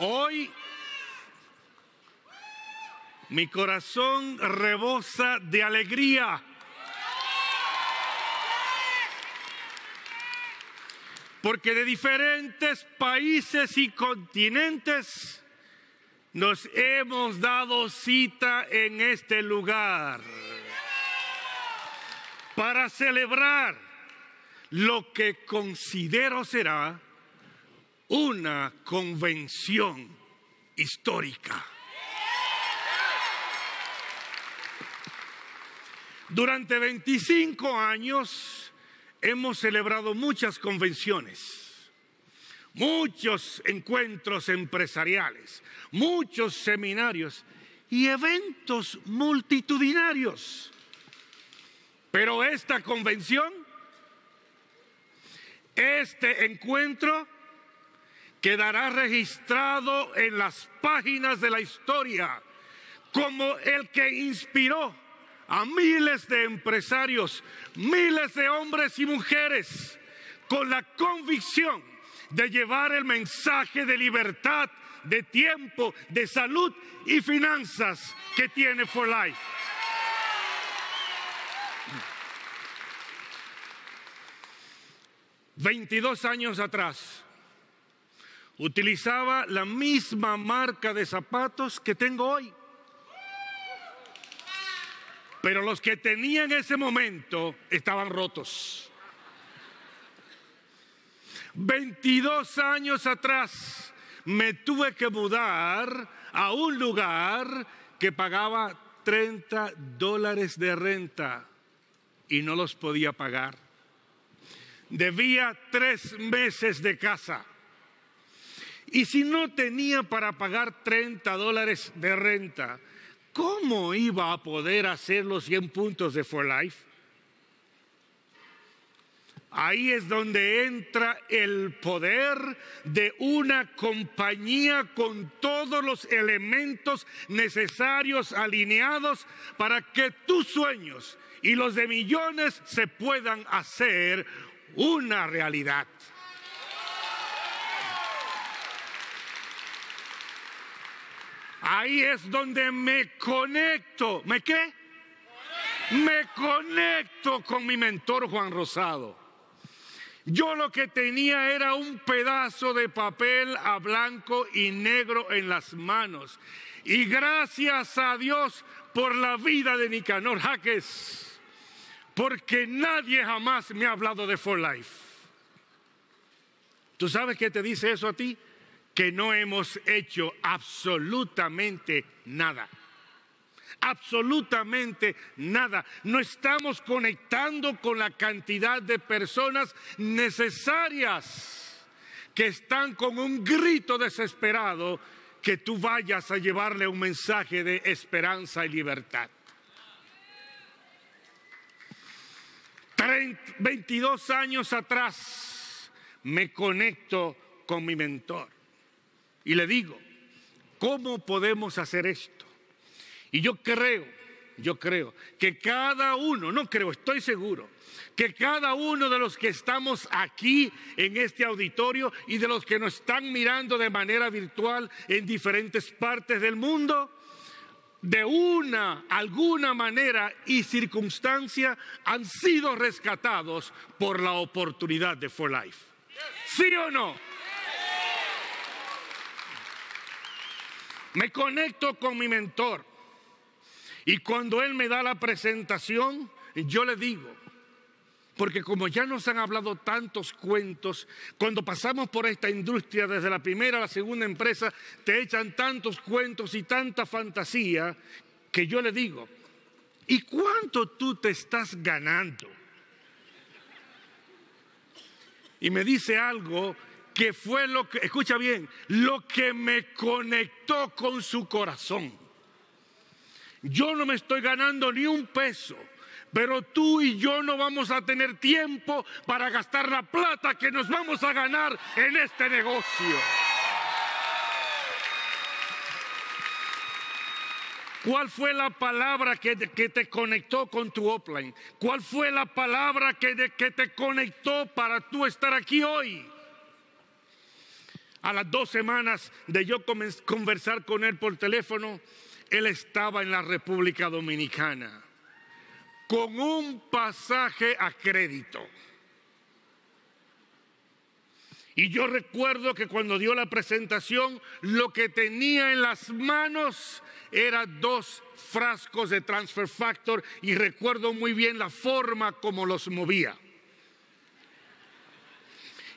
Hoy mi corazón rebosa de alegría. Porque de diferentes países y continentes nos hemos dado cita en este lugar para celebrar lo que considero será una convención histórica. Durante 25 años hemos celebrado muchas convenciones, muchos encuentros empresariales, muchos seminarios y eventos multitudinarios. Pero esta convención, este encuentro, quedará registrado en las páginas de la historia como el que inspiró a miles de empresarios, miles de hombres y mujeres, con la convicción de llevar el mensaje de libertad, de tiempo, de salud y finanzas que tiene For Life. Veintidós años atrás, utilizaba la misma marca de zapatos que tengo hoy. Pero los que tenía en ese momento estaban rotos. 22 años atrás me tuve que mudar a un lugar que pagaba 30 dólares de renta y no los podía pagar. Debía tres meses de casa. Y si no tenía para pagar 30 dólares de renta, ¿cómo iba a poder hacer los 100 puntos de For Life? Ahí es donde entra el poder de una compañía con todos los elementos necesarios alineados para que tus sueños y los de millones se puedan hacer una realidad. Ahí es donde me conecto. ¿Me qué? Me conecto con mi mentor Juan Rosado. Yo lo que tenía era un pedazo de papel a blanco y negro en las manos. Y gracias a Dios por la vida de Nicanor Jaques, porque nadie jamás me ha hablado de For Life. ¿Tú sabes qué te dice eso a ti? Que no hemos hecho absolutamente nada. Absolutamente nada. No estamos conectando con la cantidad de personas necesarias que están con un grito desesperado que tú vayas a llevarle un mensaje de esperanza y libertad. 22 años atrás me conecto con mi mentor. Y le digo, ¿cómo podemos hacer esto? Y yo creo, yo creo que cada uno, no creo, estoy seguro, que cada uno de los que estamos aquí en este auditorio y de los que nos están mirando de manera virtual en diferentes partes del mundo, de una, alguna manera y circunstancia han sido rescatados por la oportunidad de For Life. ¿Sí o no? Me conecto con mi mentor. Y cuando él me da la presentación, yo le digo, porque como ya nos han hablado tantos cuentos, cuando pasamos por esta industria desde la primera a la segunda empresa, te echan tantos cuentos y tanta fantasía que yo le digo, ¿y cuánto tú te estás ganando? Y me dice algo que fue lo que, escucha bien, lo que me conectó con su corazón. Yo no me estoy ganando ni un peso, pero tú y yo no vamos a tener tiempo para gastar la plata que nos vamos a ganar en este negocio. ¿Cuál fue la palabra que, te conectó con tu offline? ¿Cuál fue la palabra que, que te conectó para tú estar aquí hoy? A las dos semanas de yo conversar con él por teléfono, él estaba en la República Dominicana con un pasaje a crédito. Y yo recuerdo que cuando dio la presentación, lo que tenía en las manos era dos frascos de transfer factor y recuerdo muy bien la forma como los movía.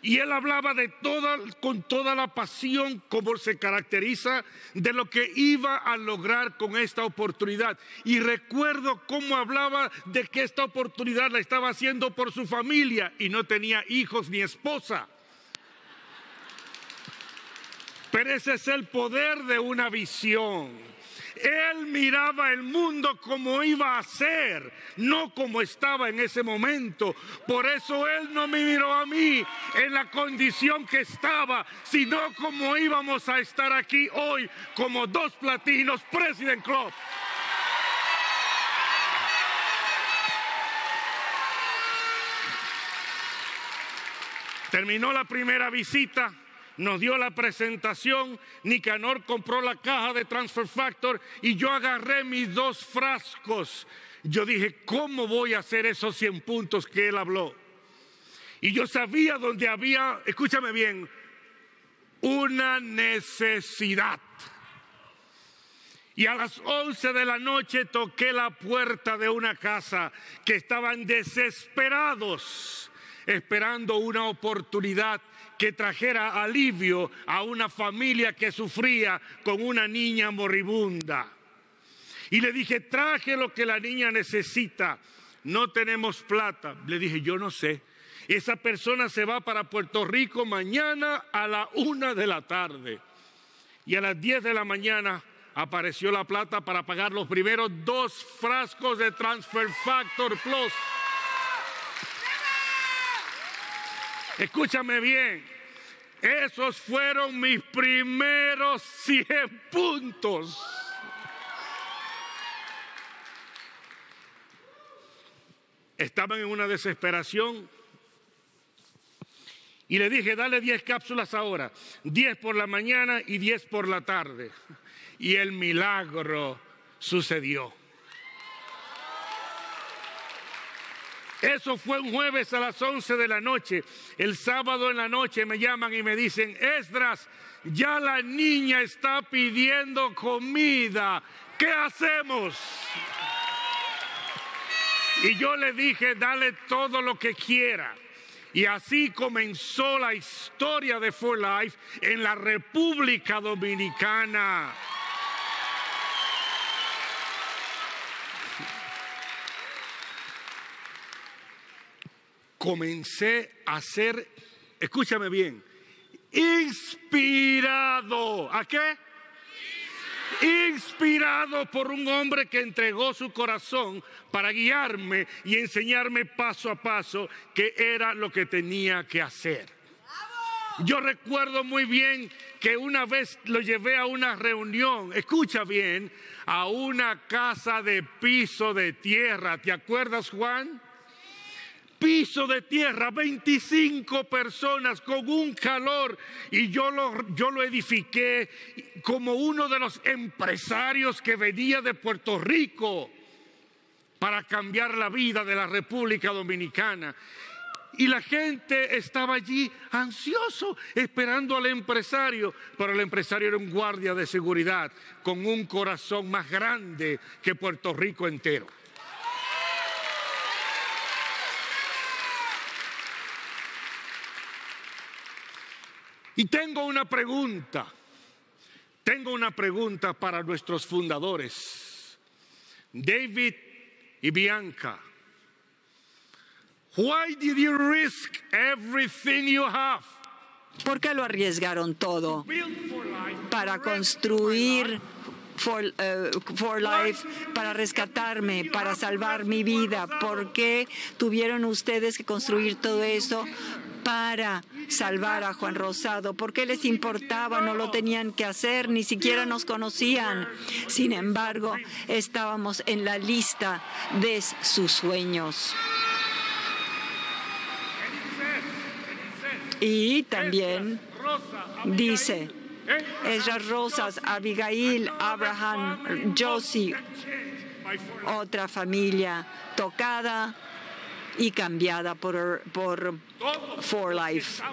Y él hablaba de toda, con toda la pasión como se caracteriza de lo que iba a lograr con esta oportunidad. Y recuerdo cómo hablaba de que esta oportunidad la estaba haciendo por su familia y no tenía hijos ni esposa. Pero ese es el poder de una visión. Él miraba el mundo como iba a ser, no como estaba en ese momento. Por eso Él no me miró a mí en la condición que estaba, sino como íbamos a estar aquí hoy como dos platinos President Club. Terminó la primera visita nos dio la presentación, Nicanor compró la caja de Transfer Factor y yo agarré mis dos frascos. Yo dije, ¿cómo voy a hacer esos 100 puntos que él habló? Y yo sabía donde había, escúchame bien, una necesidad. Y a las 11 de la noche toqué la puerta de una casa que estaban desesperados, esperando una oportunidad que trajera alivio a una familia que sufría con una niña moribunda. Y le dije, traje lo que la niña necesita. No tenemos plata. Le dije, yo no sé. Esa persona se va para Puerto Rico mañana a la una de la tarde. Y a las diez de la mañana apareció la plata para pagar los primeros dos frascos de Transfer Factor Plus. Escúchame bien. Esos fueron mis primeros 100 puntos. Estaban en una desesperación. Y le dije, dale 10 cápsulas ahora, 10 por la mañana y 10 por la tarde. Y el milagro sucedió. Eso fue un jueves a las 11 de la noche. El sábado en la noche me llaman y me dicen, Esdras, ya la niña está pidiendo comida. ¿Qué hacemos? Y yo le dije, dale todo lo que quiera. Y así comenzó la historia de For Life en la República Dominicana. Comencé a ser, escúchame bien, inspirado. ¿A qué? Inspirado por un hombre que entregó su corazón para guiarme y enseñarme paso a paso qué era lo que tenía que hacer. Yo recuerdo muy bien que una vez lo llevé a una reunión, escucha bien, a una casa de piso de tierra. ¿Te acuerdas, Juan? Piso de tierra, 25 personas con un calor y yo lo, yo lo edifiqué como uno de los empresarios que venía de Puerto Rico para cambiar la vida de la República Dominicana. Y la gente estaba allí ansioso, esperando al empresario, pero el empresario era un guardia de seguridad con un corazón más grande que Puerto Rico entero. Y tengo una pregunta, tengo una pregunta para nuestros fundadores, David y Bianca. Why did you risk everything you have? ¿Por qué lo arriesgaron todo para construir for, eh, for, Life, para rescatarme, para salvar mi vida? ¿Por qué tuvieron ustedes que construir todo eso para salvar a Juan Rosado. ¿Por qué les importaba? No lo tenían que hacer, ni siquiera nos conocían. Sin embargo, estábamos en la lista de sus sueños. Y también dice, esas rosas, Abigail, Abraham, Josie, otra familia tocada y cambiada por, por For Life.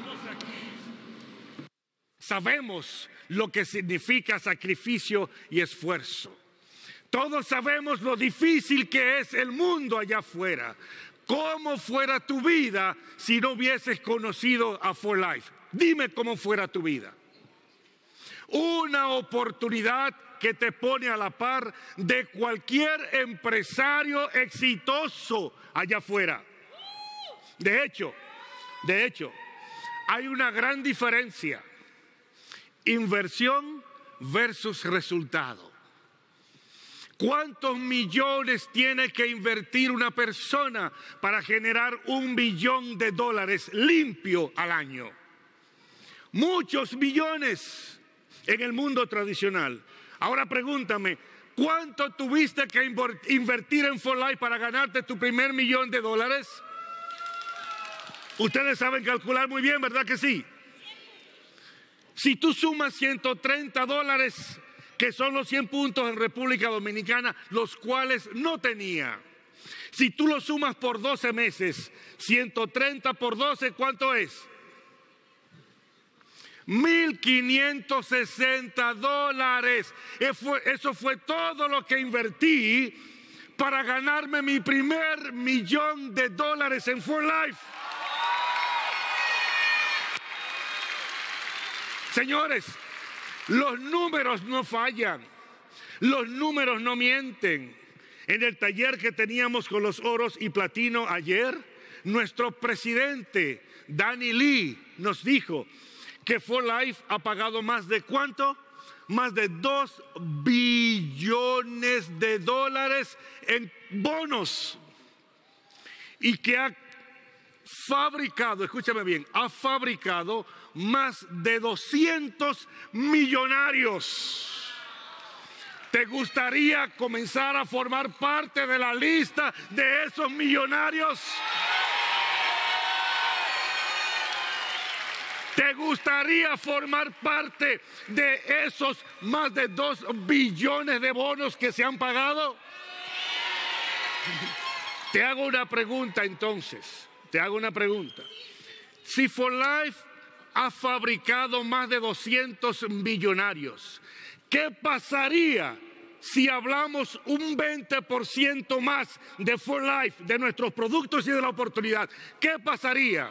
Sabemos lo que significa sacrificio y esfuerzo. Todos sabemos lo difícil que es el mundo allá afuera. ¿Cómo fuera tu vida si no hubieses conocido a For Life? Dime cómo fuera tu vida. Una oportunidad que te pone a la par de cualquier empresario exitoso allá afuera. De hecho, de hecho, hay una gran diferencia. Inversión versus resultado. ¿Cuántos millones tiene que invertir una persona para generar un billón de dólares limpio al año? Muchos millones en el mundo tradicional. Ahora pregúntame, ¿cuánto tuviste que invertir en For Life para ganarte tu primer millón de dólares? Ustedes saben calcular muy bien, ¿verdad que sí? Si tú sumas 130 dólares, que son los 100 puntos en República Dominicana, los cuales no tenía. Si tú lo sumas por 12 meses, 130 por 12, ¿cuánto es? 1.560 dólares. Eso fue todo lo que invertí para ganarme mi primer millón de dólares en For Life. Señores, los números no fallan, los números no mienten. En el taller que teníamos con los oros y platino ayer, nuestro presidente, Danny Lee, nos dijo que For Life ha pagado más de cuánto? Más de dos billones de dólares en bonos. Y que ha fabricado, escúchame bien, ha fabricado más de 200 millonarios. ¿Te gustaría comenzar a formar parte de la lista de esos millonarios? ¿Te gustaría formar parte de esos más de 2 billones de bonos que se han pagado? Te hago una pregunta entonces, te hago una pregunta. Si For Life ha fabricado más de 200 millonarios. ¿Qué pasaría si hablamos un 20% más de For Life, de nuestros productos y de la oportunidad? ¿Qué pasaría?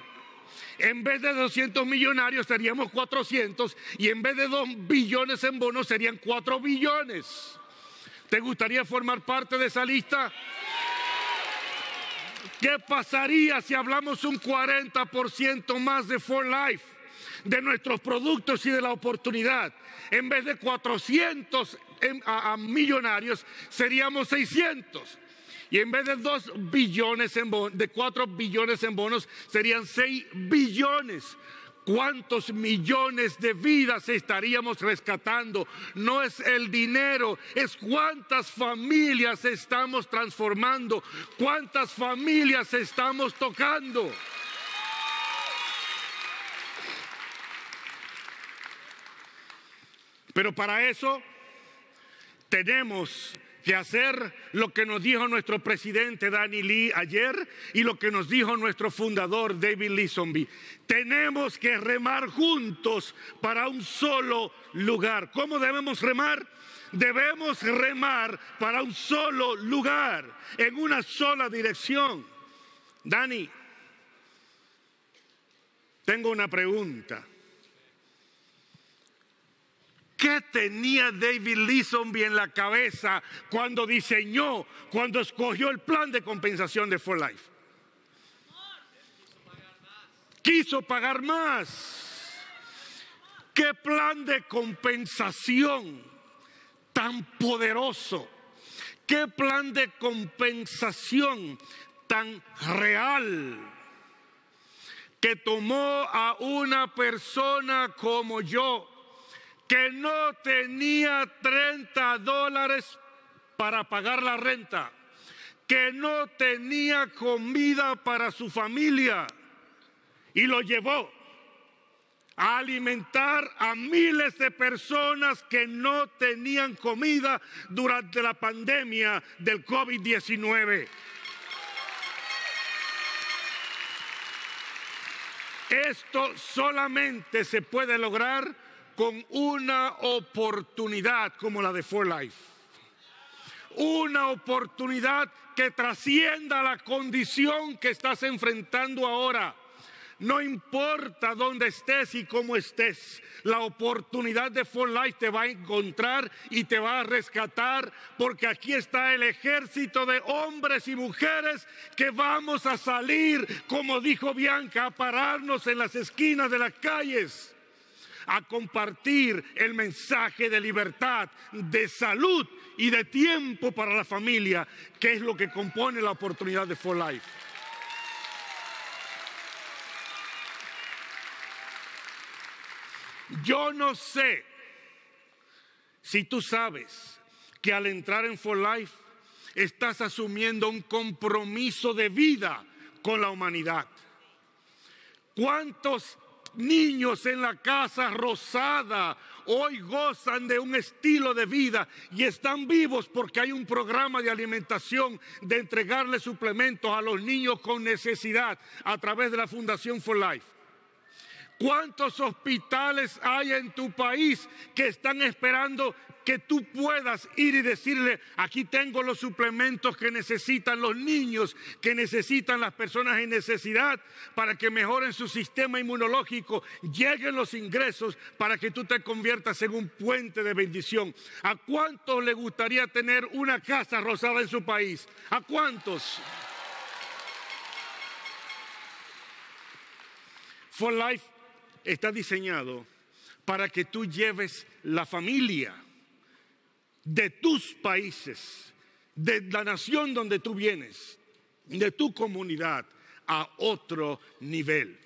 En vez de 200 millonarios seríamos 400 y en vez de 2 billones en bonos serían 4 billones. ¿Te gustaría formar parte de esa lista? ¿Qué pasaría si hablamos un 40% más de For Life? de nuestros productos y de la oportunidad. En vez de 400 a, millonarios, seríamos 600. Y en vez de 2 billones de 4 billones en bonos, serían 6 billones. ¿Cuántos millones de vidas estaríamos rescatando? No es el dinero, es cuántas familias estamos transformando, cuántas familias estamos tocando. Pero para eso tenemos que hacer lo que nos dijo nuestro presidente Danny Lee ayer y lo que nos dijo nuestro fundador David Zombie. Tenemos que remar juntos para un solo lugar. ¿Cómo debemos remar? Debemos remar para un solo lugar, en una sola dirección. Dani, tengo una pregunta. ¿Qué tenía David Lee en la cabeza cuando diseñó, cuando escogió el plan de compensación de For Life? Quiso pagar más. ¿Qué plan de compensación tan poderoso? ¿Qué plan de compensación tan real? Que tomó a una persona como yo que no tenía 30 dólares para pagar la renta, que no tenía comida para su familia y lo llevó a alimentar a miles de personas que no tenían comida durante la pandemia del COVID-19. Esto solamente se puede lograr con una oportunidad como la de For Life. Una oportunidad que trascienda la condición que estás enfrentando ahora. No importa dónde estés y cómo estés, la oportunidad de For Life te va a encontrar y te va a rescatar, porque aquí está el ejército de hombres y mujeres que vamos a salir, como dijo Bianca, a pararnos en las esquinas de las calles a compartir el mensaje de libertad, de salud y de tiempo para la familia, que es lo que compone la oportunidad de For Life. Yo no sé si tú sabes que al entrar en For Life estás asumiendo un compromiso de vida con la humanidad. ¿Cuántos niños en la casa rosada hoy gozan de un estilo de vida y están vivos porque hay un programa de alimentación de entregarle suplementos a los niños con necesidad a través de la Fundación For Life? ¿Cuántos hospitales hay en tu país que están esperando que tú puedas ir y decirle, aquí tengo los suplementos que necesitan los niños, que necesitan las personas en necesidad para que mejoren su sistema inmunológico, lleguen los ingresos para que tú te conviertas en un puente de bendición? ¿A cuántos le gustaría tener una casa rosada en su país? ¿A cuántos? For Life está diseñado para que tú lleves la familia de tus países, de la nación donde tú vienes, de tu comunidad, a otro nivel.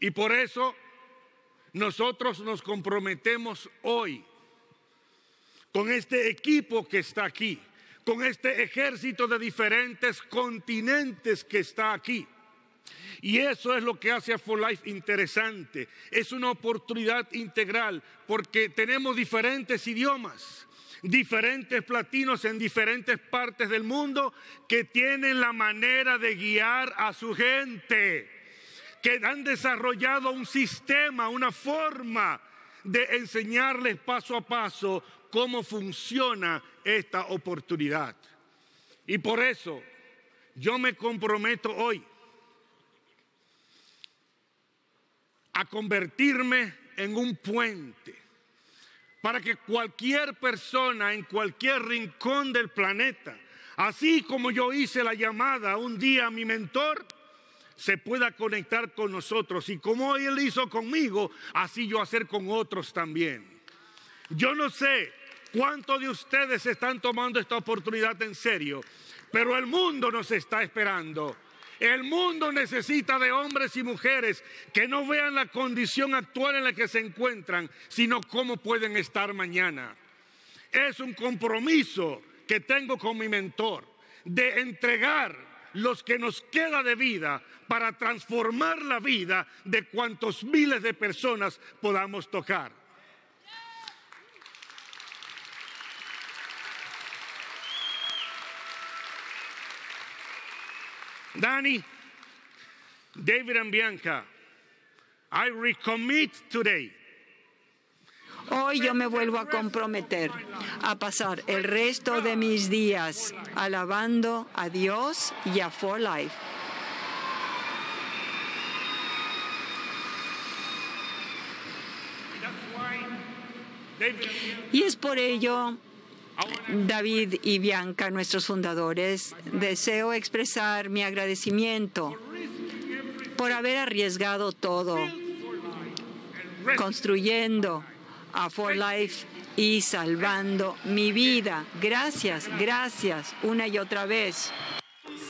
Y por eso nosotros nos comprometemos hoy con este equipo que está aquí, con este ejército de diferentes continentes que está aquí y eso es lo que hace a For Life interesante. Es una oportunidad integral porque tenemos diferentes idiomas, diferentes platinos en diferentes partes del mundo que tienen la manera de guiar a su gente, que han desarrollado un sistema, una forma de enseñarles paso a paso cómo funciona esta oportunidad. Y por eso yo me comprometo hoy a convertirme en un puente para que cualquier persona en cualquier rincón del planeta, así como yo hice la llamada un día a mi mentor, se pueda conectar con nosotros. Y como él hizo conmigo, así yo hacer con otros también. Yo no sé cuántos de ustedes están tomando esta oportunidad en serio, pero el mundo nos está esperando. El mundo necesita de hombres y mujeres que no vean la condición actual en la que se encuentran, sino cómo pueden estar mañana. Es un compromiso que tengo con mi mentor de entregar los que nos queda de vida para transformar la vida de cuantos miles de personas podamos tocar. Danny, David and Bianca, I recommit today. Hoy yo me vuelvo a comprometer a pasar el resto de mis días alabando a Dios y a For Life. Y es por ello David y Bianca, nuestros fundadores, deseo expresar mi agradecimiento por haber arriesgado todo, construyendo a For Life y salvando mi vida. Gracias, gracias, una y otra vez.